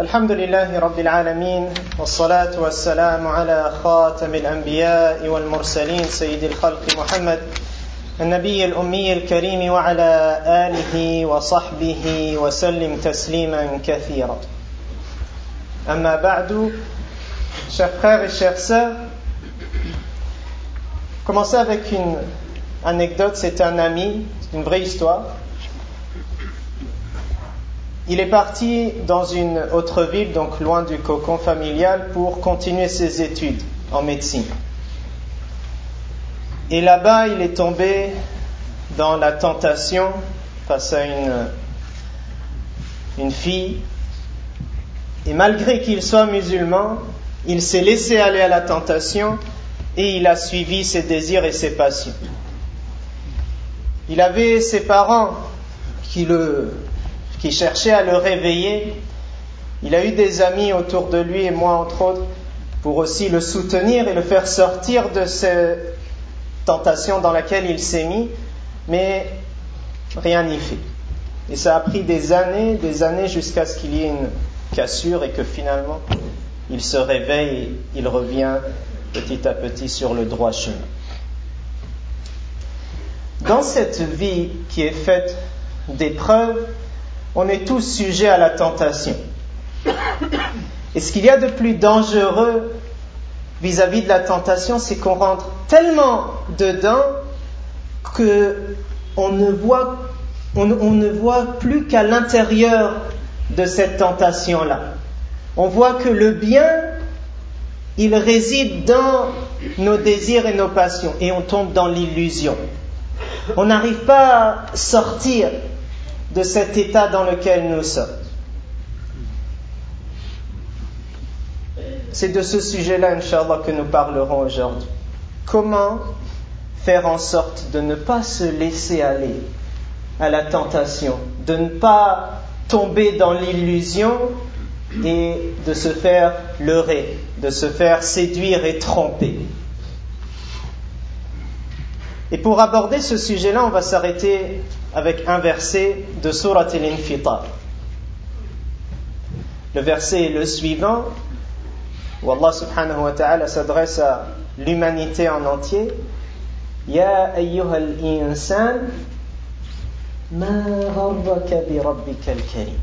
الحمد لله رب العالمين والصلاة والسلام على خاتم الأنبياء والمرسلين سيد الخلق محمد النبي الأمي الكريم وعلى آله وصحبه وسلم تسليما كثيرا أما بعد chers frères et commencer avec une anecdote c'est un ami une vraie histoire. Il est parti dans une autre ville, donc loin du cocon familial, pour continuer ses études en médecine. Et là-bas, il est tombé dans la tentation face à une, fille. Et malgré qu'il soit musulman, il s'est laissé aller à la tentation et il a suivi ses désirs et ses passions. Il avait ses parents qui le qui cherchait à le réveiller. Il a eu des amis autour de lui et moi entre autres pour aussi le soutenir et le faire sortir de cette tentation dans laquelle il s'est mis, mais rien n'y fait. Et ça a pris des années, des années jusqu'à ce qu'il y ait une cassure et que finalement il se réveille et il revient petit à petit sur le droit chemin. Dans cette vie qui est faite d'épreuves, on est tous sujets à la tentation. Et ce qu'il y a de plus dangereux vis-à-vis de la tentation, c'est qu'on rentre tellement dedans que on ne voit, on, ne voit plus qu'à l'intérieur de cette tentation-là. On voit que le bien, il réside dans nos désirs et nos passions, et on tombe dans l'illusion. On n'arrive pas à sortir de cet état dans lequel nous sommes. C'est de ce sujet-là, Inch'Allah, que nous parlerons aujourd'hui. Comment faire en sorte de ne pas se laisser aller à la tentation, de ne pas tomber dans l'illusion et de se faire leurrer, de se faire séduire et tromper. Et pour aborder ce sujet-là, on va s'arrêter avec un verset de Surat al-Infitar. Le verset est le suivant, où Allah subhanahu wa ta'ala s'adresse à l'humanité en entier. Ya ayyuhal insan, ma gharraka bi rabbika al-karim.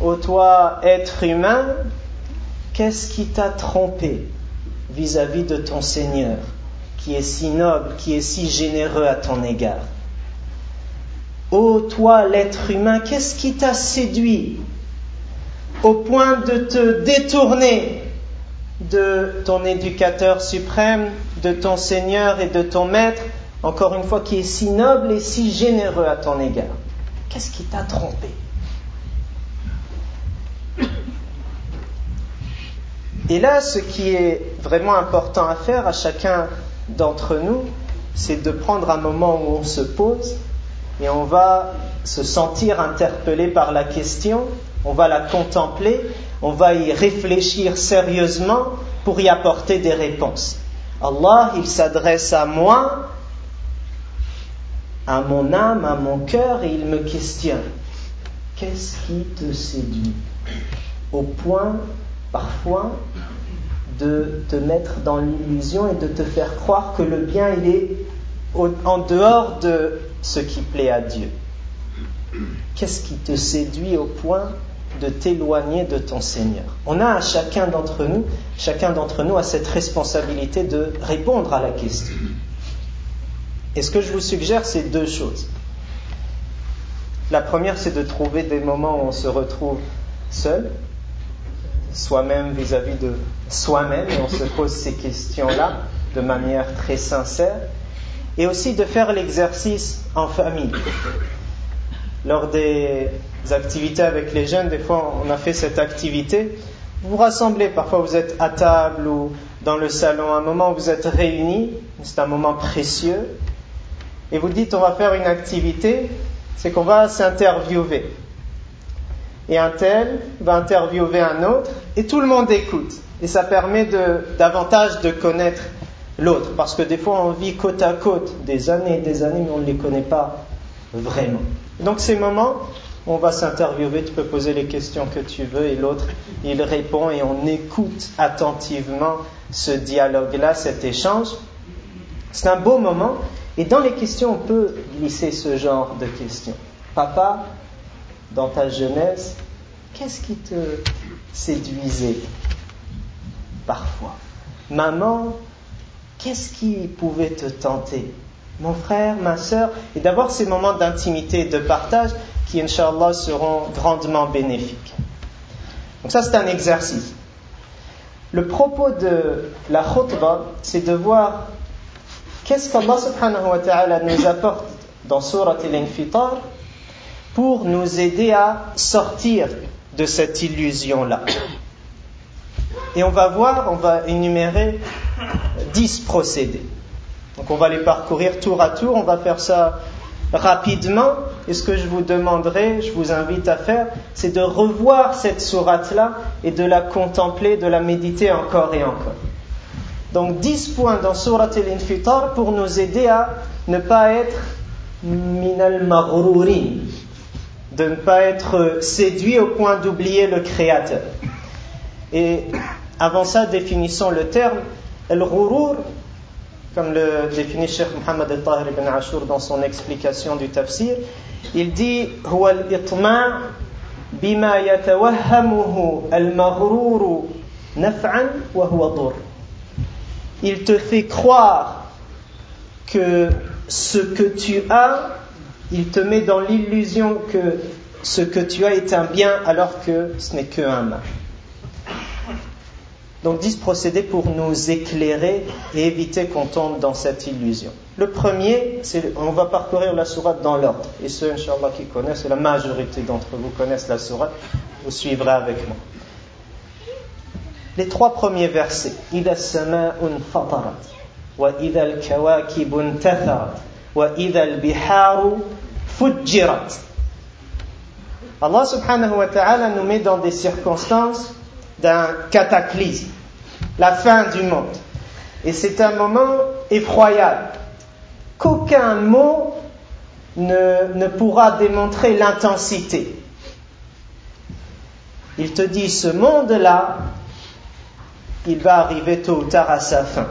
Ô toi, être humain, qu'est-ce qui t'a trompé vis-à-vis -vis de ton Seigneur, qui est si noble, qui est si généreux à ton égard? Ô toi, l'être humain, qu'est-ce qui t'a séduit au point de te détourner de ton éducateur suprême, de ton Seigneur et de ton Maître, encore une fois, qui est si noble et si généreux à ton égard? Qu'est-ce qui t'a trompé? Et là, ce qui est vraiment important à faire à chacun d'entre nous, c'est de prendre un moment où on se pose et on va se sentir interpellé par la question, on va la contempler, on va y réfléchir sérieusement pour y apporter des réponses. Allah, il s'adresse à moi, à mon âme, à mon cœur, et il me questionne. Qu'est-ce qui te séduit Au point, parfois, de te mettre dans l'illusion et de te faire croire que le bien, il est en dehors de ce qui plaît à Dieu Qu'est-ce qui te séduit au point de t'éloigner de ton Seigneur? On a chacun d'entre nous, chacun d'entre nous a cette responsabilité de répondre à la question. Et ce que je vous suggère, c'est deux choses. La première, c'est de trouver des moments où on se retrouve seul, soi-même vis-à-vis de soi-même, et on se pose ces questions-là de manière très sincère et aussi de faire l'exercice en famille. Lors des activités avec les jeunes, des fois on a fait cette activité. Vous vous rassemblez, parfois vous êtes à table ou dans le salon, un moment où vous êtes réunis, c'est un moment précieux, et vous dites on va faire une activité, c'est qu'on va s'interviewer. Et un tel va interviewer un autre, et tout le monde écoute. Et ça permet davantage de connaître l'autre, parce que des fois on vit côte à côte des années et des années, mais on ne les connaît pas vraiment. Donc ces moments, on va s'interviewer, tu peux poser les questions que tu veux et l'autre, il répond et on écoute attentivement ce dialogue-là, cet échange. C'est un beau moment et dans les questions, on peut glisser ce genre de questions. Papa, dans ta jeunesse, qu'est-ce qui te séduisait parfois? Maman, qu'est-ce qui pouvait te tenter? Mon frère, ma soeur, et d'avoir ces moments d'intimité et de partage qui, Inch'Allah, seront grandement bénéfiques. Donc ça, c'est un exercice. Le propos de la khutbah, c'est de voir qu'est-ce qu'Allah subhanahu wa ta'ala nous apporte dans Surat al-Infitar pour nous aider à sortir de cette illusion-là. Et on va voir, on va énumérer dix procédés. Donc on va les parcourir tour à tour, on va faire ça rapidement. Et ce que je vous demanderai, je vous invite à faire, c'est de revoir cette sourate-là et de la contempler, de la méditer encore et encore. Donc 10 points dans Surat al-Infitar pour nous aider à ne pas être minal maghrourin, de ne pas être séduit au point d'oublier le Créateur. Et avant ça, définissons le terme. Al-ghurur, comme le définit Cheikh Mohammed al-Tahir ibn Ashur dans son explication du tafsir, il dit هو الإطماع بما يتوهمه المغرور نفعا وهو ضر. Il te fait croire que ce que tu as, il te met dans l'illusion que ce que tu as est un bien alors que ce n'est qu'un mal. Donc dix procédés pour nous éclairer et éviter qu'on tombe dans cette illusion. Le premier, c'est on va parcourir la sourate dans l'ordre. Et ceux, Inch'Allah, qui connaissent, et la majorité d'entre vous connaissent la sourate, vous suivrez avec moi. Les trois premiers versets. إِذَا السَّمَاءُ انْفَطَرَتْ وَإِذَا الْكَوَاكِبُ انْتَثَرَتْ وَإِذَا الْبِحَارُ فُجِّرَتْ Allah subhanahu wa ta'ala nous met dans des circonstances d'un cataclysme, la fin du monde. Et c'est un moment effroyable qu'aucun mot ne, pourra démontrer l'intensité. Il te dit, ce monde-là, il va arriver tôt ou tard à sa fin.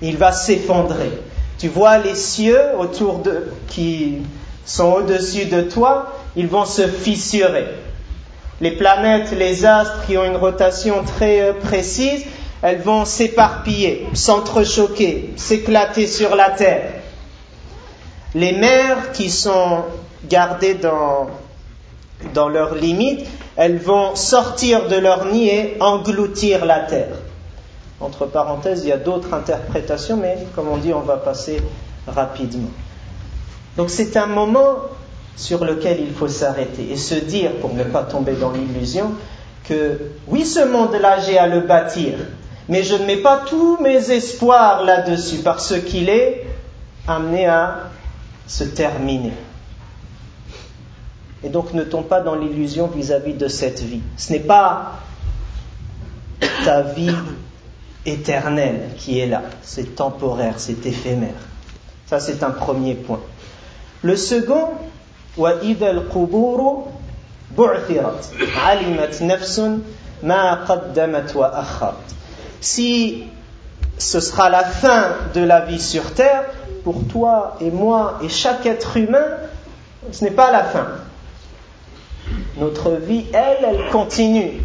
Il va s'effondrer. Tu vois les cieux autour de, qui sont au-dessus de toi, ils vont se fissurer. Les planètes, les astres qui ont une rotation très euh, précise, elles vont s'éparpiller, s'entrechoquer, s'éclater sur la Terre. Les mers qui sont gardées dans, dans leurs limites, elles vont sortir de leur nid et engloutir la Terre. Entre parenthèses, il y a d'autres interprétations, mais comme on dit, on va passer rapidement. Donc c'est un moment sur lequel il faut s'arrêter et se dire, pour ne pas tomber dans l'illusion, que oui, ce monde-là, j'ai à le bâtir, mais je ne mets pas tous mes espoirs là-dessus parce qu'il est amené à se terminer. Et donc ne tombe pas dans l'illusion vis-à-vis de cette vie. Ce n'est pas ta vie éternelle qui est là, c'est temporaire, c'est éphémère. Ça c'est un premier point. Le second, وإذا القبور بعثرت علمت نفس ما قدمت وأخرت si ce sera la fin de la vie sur terre, pour toi et moi et chaque être humain, ce n'est pas la fin. Notre vie, elle, elle continue.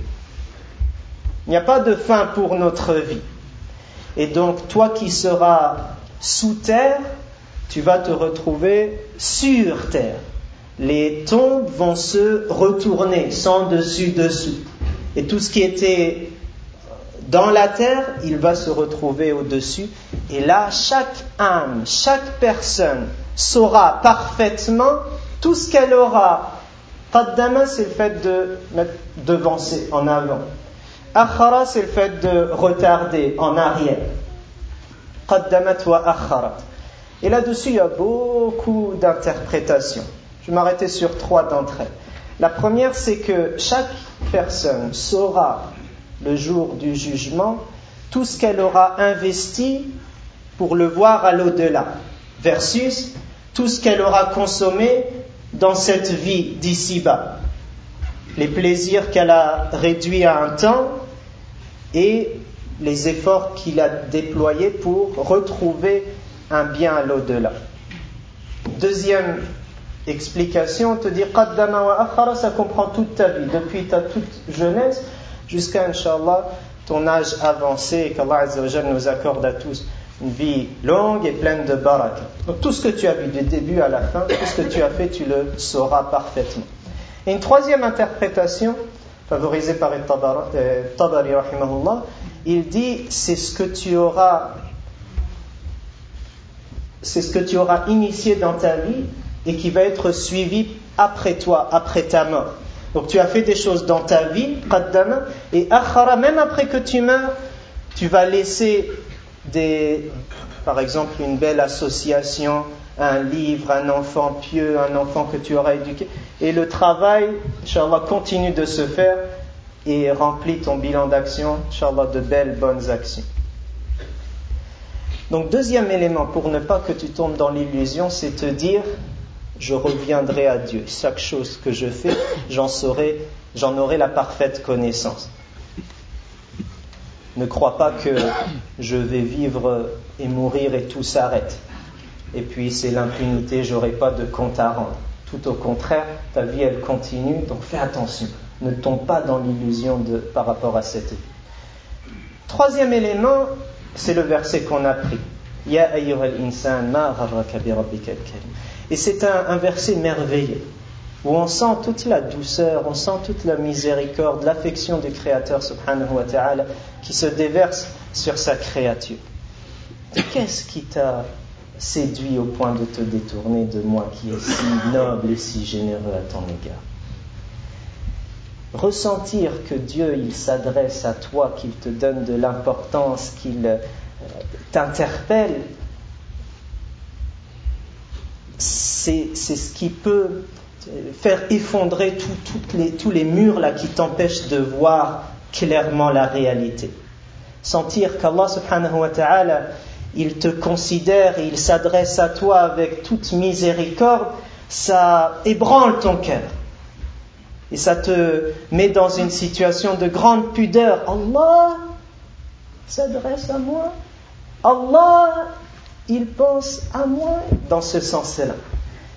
Il n'y a pas de fin pour notre vie. Et donc, toi qui seras sous terre, tu vas te retrouver sur terre. Les tombes vont se retourner sans dessus-dessous. Et tout ce qui était dans la terre, il va se retrouver au-dessus. Et là, chaque âme, chaque personne saura parfaitement tout ce qu'elle aura. Qaddama, c'est le fait de mettre devancer, en avant. Akhara, c'est le fait de retarder, en arrière. Qaddamat wa akharat. Et là-dessus, il y a beaucoup d'interprétations. Je vais m'arrêter sur trois d'entre elles. La première, c'est que chaque personne saura le jour du jugement, tout ce qu'elle aura investi pour le voir à l'au-delà, versus tout ce qu'elle aura consommé dans cette vie d'ici-bas. les plaisirs qu'elle a réduits à un temps et les efforts qu'il a déployés pour retrouver un bien à l'au-delà. Deuxième explication, te dire qaddama wa akhara, ça comprend toute ta vie, depuis ta toute jeunesse jusqu'à, Inch'Allah, ton âge avancé et qu'Allah nous accorde à tous une vie longue et pleine de baraka. Donc tout ce que tu as vu du début à la fin, tout ce que tu as fait, tu le sauras parfaitement. Et une troisième interprétation, favorisée par euh, Tabari, il dit c'est ce que tu auras c'est ce que tu auras initié dans ta vie et qui va être suivi après toi, après ta mort. Donc tu as fait des choses dans ta vie, et akhara, même après que tu meurs, tu vas laisser des, par exemple une belle association, un livre, un enfant pieux, un enfant que tu auras éduqué. Et le travail, Inch'Allah, continue de se faire et remplit ton bilan d'action, Inch'Allah, de belles, bonnes actions. Donc, deuxième élément pour ne pas que tu tombes dans l'illusion, c'est te dire je reviendrai à Dieu. Chaque chose que je fais, j'en saurai, j'en aurai la parfaite connaissance. Ne crois pas que je vais vivre et mourir et tout s'arrête. Et puis c'est l'impunité, j'aurai pas de compte à rendre. Tout au contraire, ta vie elle continue, donc fais attention. Ne tombe pas dans l'illusion par rapport à cette vie. Troisième élément, c'est le verset qu'on a pris. Ya insan ma Et c'est un, verset merveilleux où on sent toute la douceur, on sent toute la miséricorde, l'affection du Créateur subhanahu wa ta'ala qui se déverse sur sa créature. Qu'est-ce qui t'a séduit au point de te détourner de moi qui est si noble et si généreux à ton égard? Ressentir que Dieu, il s'adresse à toi, qu'il te donne de l'importance, qu'il euh, t'interpelle, c'est ce qui peut faire effondrer les, tous les murs là qui t'empêchent de voir clairement la réalité. Sentir qu'Allah subhanahu wa ta'ala, il te considère et il s'adresse à toi avec toute miséricorde, ça ébranle ton cœur. Et ça te met dans une situation de grande pudeur. Allah s'adresse à moi. Allah, il pense à moi dans ce sens-là.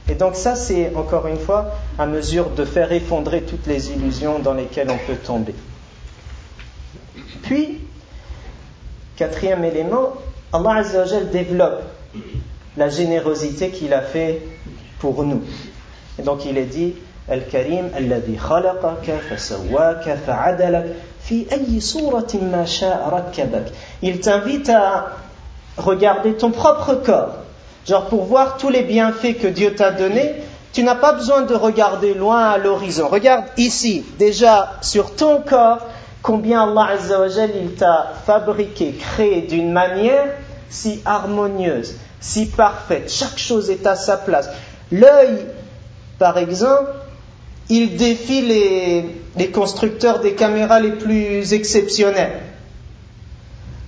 Et donc ça, c'est encore une fois à mesure de faire effondrer toutes les illusions dans lesquelles on peut tomber. Puis, quatrième élément, Allah Azzawajal développe la générosité qu'il a fait pour nous. Et donc il est dit Al-Karim, fi Il t'invite à regarder ton propre corps Genre pour voir tous les bienfaits que Dieu t'a donnés, tu n'as pas besoin de regarder loin à l'horizon. Regarde ici, déjà sur ton corps, combien Allah Azzawajal il t'a fabriqué, créé d'une manière si harmonieuse, si parfaite. Chaque chose est à sa place. L'œil, par exemple, il défie les, les constructeurs des caméras les plus exceptionnels.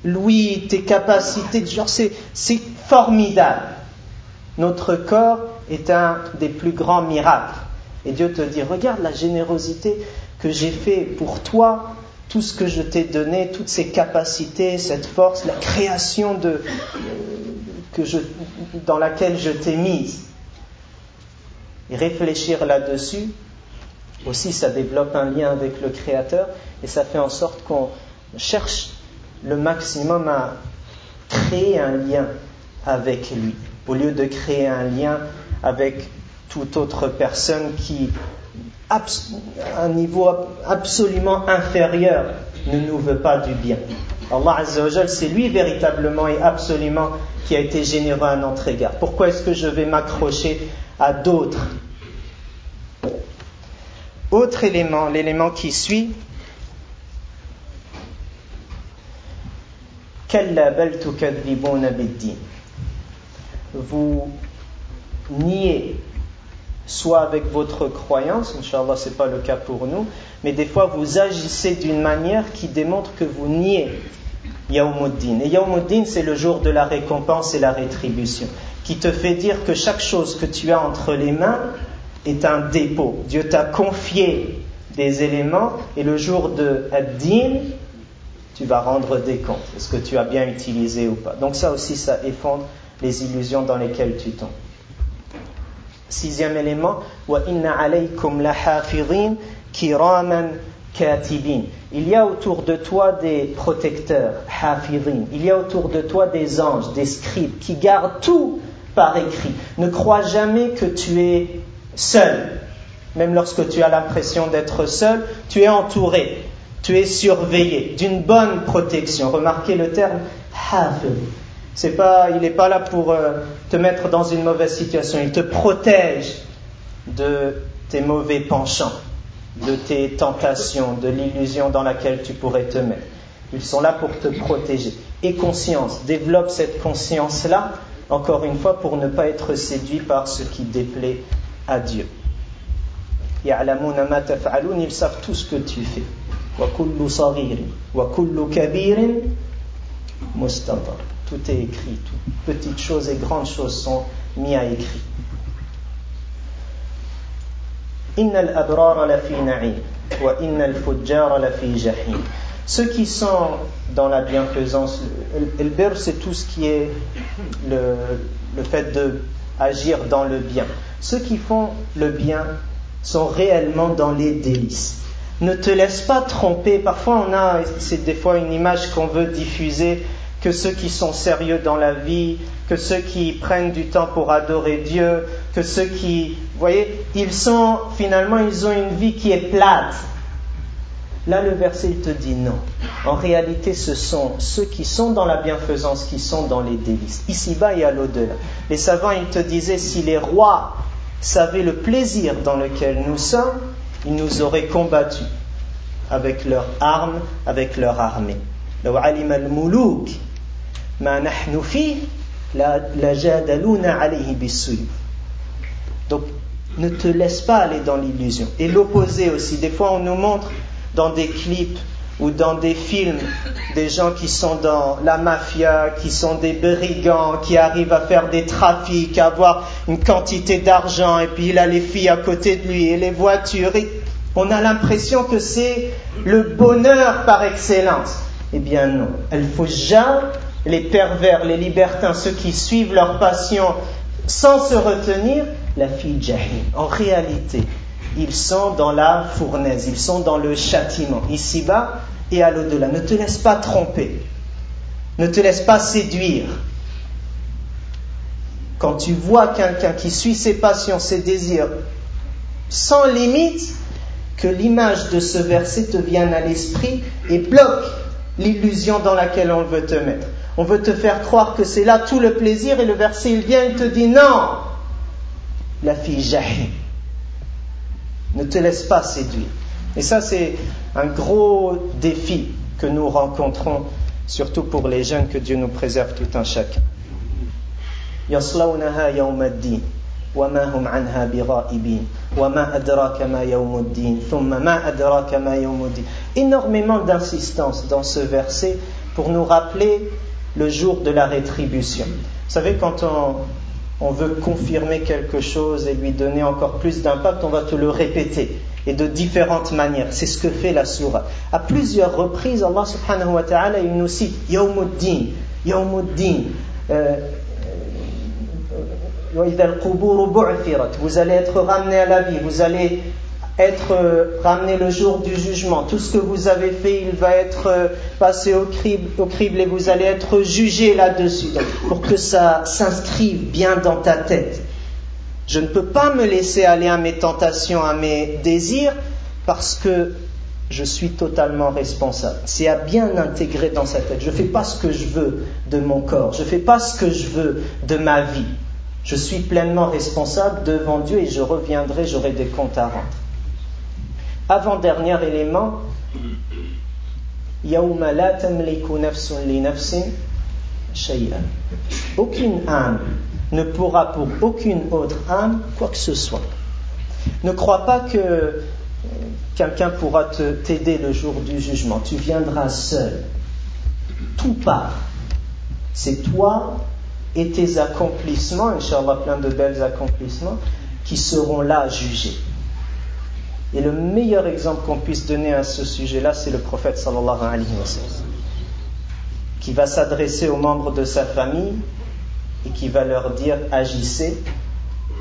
Louis, tes capacités, genre c'est formidable. Notre corps est un des plus grands miracles. Et Dieu te dit, regarde la générosité que j'ai fait pour toi, tout ce que je t'ai donné, toutes ces capacités, cette force, la création de, que je, dans laquelle je t'ai mise. Et réfléchir là-dessus, aussi ça développe un lien avec le Créateur et ça fait en sorte qu'on cherche le maximum à créer un lien avec lui au lieu de créer un lien avec toute autre personne qui, à un niveau absolument inférieur, ne nous veut pas du bien. Allah Azzawajal, c'est lui véritablement et absolument qui a été généreux à notre égard. Pourquoi est-ce que je vais m'accrocher à d'autres? Autre élément, l'élément qui suit, vous niez soit avec votre croyance, Inch'Allah ce n'est pas le cas pour nous, mais des fois vous agissez d'une manière qui démontre que vous niez Yaumuddin. Et Yaumuddin c'est le jour de la récompense et la rétribution, qui te fait dire que chaque chose que tu as entre les mains est un dépôt. Dieu t'a confié des éléments et le jour de Ad-Din, tu vas rendre des comptes. Est-ce que tu as bien utilisé ou pas Donc ça aussi, ça effondre les illusions dans lesquelles tu tombes. Sixième élément. Il y a autour de toi des protecteurs. Il y a autour de toi des anges, des scribes qui gardent tout par écrit. Ne crois jamais que tu es seul. Même lorsque tu as l'impression d'être seul, tu es entouré, tu es surveillé d'une bonne protection. Remarquez le terme hafid. C'est pas, il n'est pas là pour euh, te mettre dans une mauvaise situation. Il te protège de tes mauvais penchants, de tes tentations, de l'illusion dans laquelle tu pourrais te mettre. Ils sont là pour te protéger. Et conscience, développe cette conscience-là, encore une fois, pour ne pas être séduit par ce qui déplaît à Dieu. Ils savent tout ce que tu fais. Tout est écrit, toutes petites choses et grandes choses sont mises à écrit. Ceux qui sont dans la bienfaisance, le c'est tout ce qui est le, le fait d'agir dans le bien. Ceux qui font le bien sont réellement dans les délices. Ne te laisse pas tromper. Parfois, on a, c'est des fois une image qu'on veut diffuser que ceux qui sont sérieux dans la vie, que ceux qui prennent du temps pour adorer Dieu, que ceux qui, vous voyez, ils sont, finalement, ils ont une vie qui est plate. Là, le verset, il te dit non. En réalité, ce sont ceux qui sont dans la bienfaisance, qui sont dans les délices, ici-bas et à l'au-delà. Les savants, ils te disaient, si les rois savaient le plaisir dans lequel nous sommes, ils nous auraient combattus avec leurs armes, avec leur armée. Donc, ne te laisse pas aller dans l'illusion. Et l'opposé aussi. Des fois, on nous montre dans des clips ou dans des films des gens qui sont dans la mafia, qui sont des brigands, qui arrivent à faire des trafics, à avoir une quantité d'argent, et puis il a les filles à côté de lui et les voitures. on a l'impression que c'est le bonheur par excellence. Eh bien non, elle faut jamais les pervers, les libertins, ceux qui suivent leur passion sans se retenir, la fille jahim. En réalité, ils sont dans la fournaise, ils sont dans le châtiment, ici-bas et à l'au-delà. Ne te laisse pas tromper, ne te laisse pas séduire. Quand tu vois quelqu'un qui suit ses passions, ses désirs, sans limite, que l'image de ce verset te vienne à l'esprit et bloque l'illusion dans laquelle on veut te mettre. On veut te faire croire que c'est là tout le plaisir et le verset il vient et te dit non, la fille jahim. Ne te laisse pas séduire. Et ça c'est un gros défi que nous rencontrons, surtout pour les jeunes, que Dieu nous préserve tout un chacun. Énormément d'insistance dans ce verset pour nous rappeler le jour de la rétribution. Vous savez, quand on, veut confirmer quelque chose et lui donner encore plus d'impact, on va te le répéter et de différentes manières. C'est ce que fait la surah. À plusieurs reprises, Allah subhanahu wa ta'ala, il nous cite Yawmuddin, Yawmuddin. Euh, vous allez être ramené à la vie, vous allez être euh, ramené le jour du jugement. Tout ce que vous avez fait, il va être euh, passé au crible, au crible et vous allez être jugé là-dessus. Pour que ça s'inscrive bien dans ta tête. Je ne peux pas me laisser aller à mes tentations, à mes désirs, parce que je suis totalement responsable. C'est à bien intégrer dans sa tête. Je ne fais pas ce que je veux de mon corps. Je ne fais pas ce que je veux de ma vie. Je suis pleinement responsable devant Dieu et je reviendrai, j'aurai des comptes à rendre. Avant-dernier élément, aucune âme ne pourra pour aucune autre âme quoi que ce soit. Ne crois pas que quelqu'un pourra t'aider le jour du jugement. Tu viendras seul. Tout part. C'est toi et tes accomplissements, Inch'Allah, plein de belles accomplissements, qui seront là jugés. Et le meilleur exemple qu'on puisse donner à ce sujet-là, c'est le prophète sallallahu alayhi wa sallam, qui va s'adresser aux membres de sa famille et qui va leur dire agissez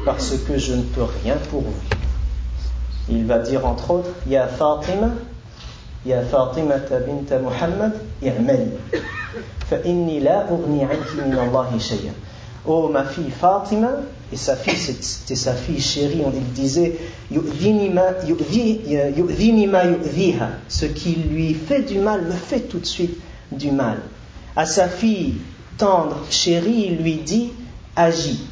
parce que je ne peux rien pour vous. Il va dire entre autres Ya Fatima, Ya Fatima bint Muhammad, i'mali, fa inni la anki min shay'a. Oh ma fille Fatima, et sa fille, c'était sa fille chérie, on disait ce qui lui fait du mal me fait tout de suite du mal. À sa fille tendre, chérie, il lui dit agis.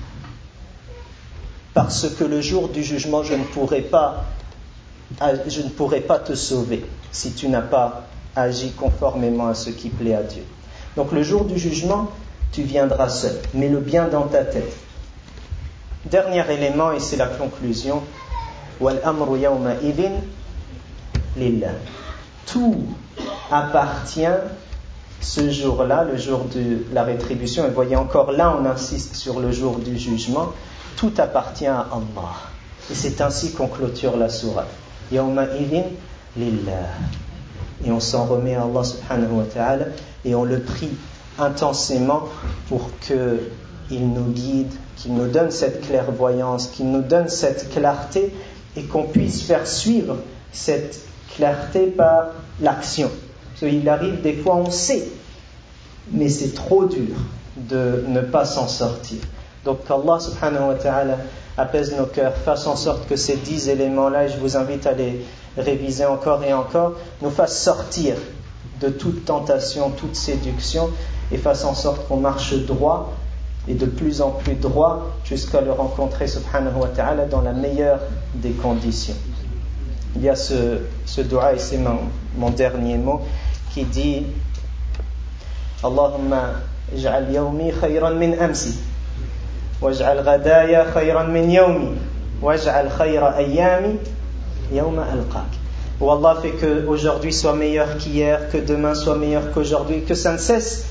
Parce que le jour du jugement, je ne pourrai pas, je ne pourrai pas te sauver si tu n'as pas agi conformément à ce qui plaît à Dieu. Donc le jour du jugement, tu viendras seul. Mets le bien dans ta tête. Dernier élément, et c'est la conclusion. Tout appartient ce jour-là, le jour de la rétribution. Et voyez encore là, on insiste sur le jour du jugement. Tout appartient à Allah. Et c'est ainsi qu'on clôture la sourate. Yawma lillah. Et on s'en remet à Allah subhanahu wa ta'ala et on le prie intensément pour qu'il nous guide, qu'il nous donne cette clairvoyance, qu'il nous donne cette clarté et qu'on puisse faire suivre cette clarté par l'action. Qu'il arrive des fois, on sait, mais c'est trop dur de ne pas s'en sortir. Donc qu'Allah subhanahu wa ta'ala apaise nos cœurs, fasse en sorte que ces dix éléments-là, et je vous invite à les réviser encore et encore, nous fasse sortir de toute tentation, toute séduction, et fasse en sorte qu'on marche droit et de plus en plus droit jusqu'à le rencontrer subhanahu wa ta'ala dans la meilleure des conditions. Il y a ce, ce dua, et c'est mon, dernier mot, qui dit Allahumma ij'al yawmi khayran min amsi waj'al ghadaya khayran min yawmi waj'al khayra ayyami yawma alqak Allah fait que aujourd'hui soit meilleur qu'hier, que demain soit meilleur qu'aujourd'hui, que ça ne cesse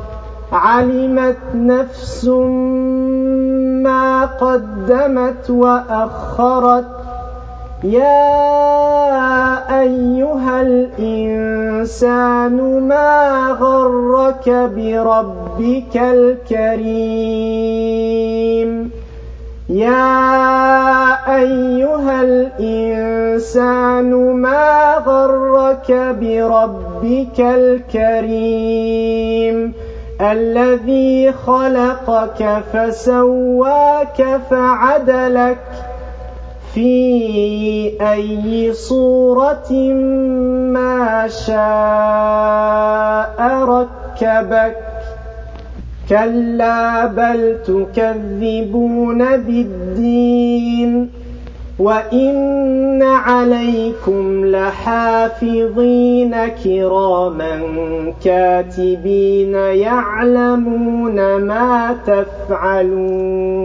علمت نفس ما قدمت وأخرت. يا أيها الإنسان ما غرك بربك الكريم؟ يا أيها الإنسان ما غرك بربك الكريم؟ الذي خلقك فسواك فعدلك في أي صورة ما شاء ركبك. كلا بل تكذبون بالدين. وإن عليكم لحافظين كراما كاتبين يعلمون ما تفعلون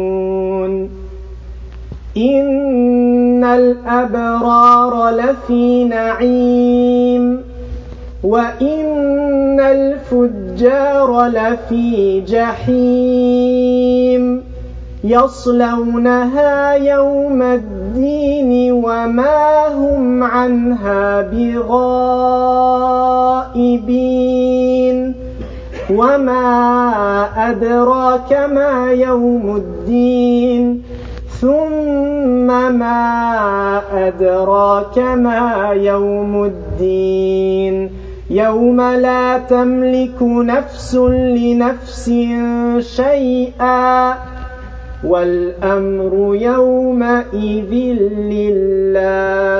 إن الأبرار لفي نعيم وإن الفجار لفي جحيم يصلونها يوم الدين وما هم عنها بغائبين. وما أدراك ما يوم الدين. ثم ما أدراك ما يوم الدين. يوم لا تملك نفس لنفس شيئا. والأمر يومئذ لله.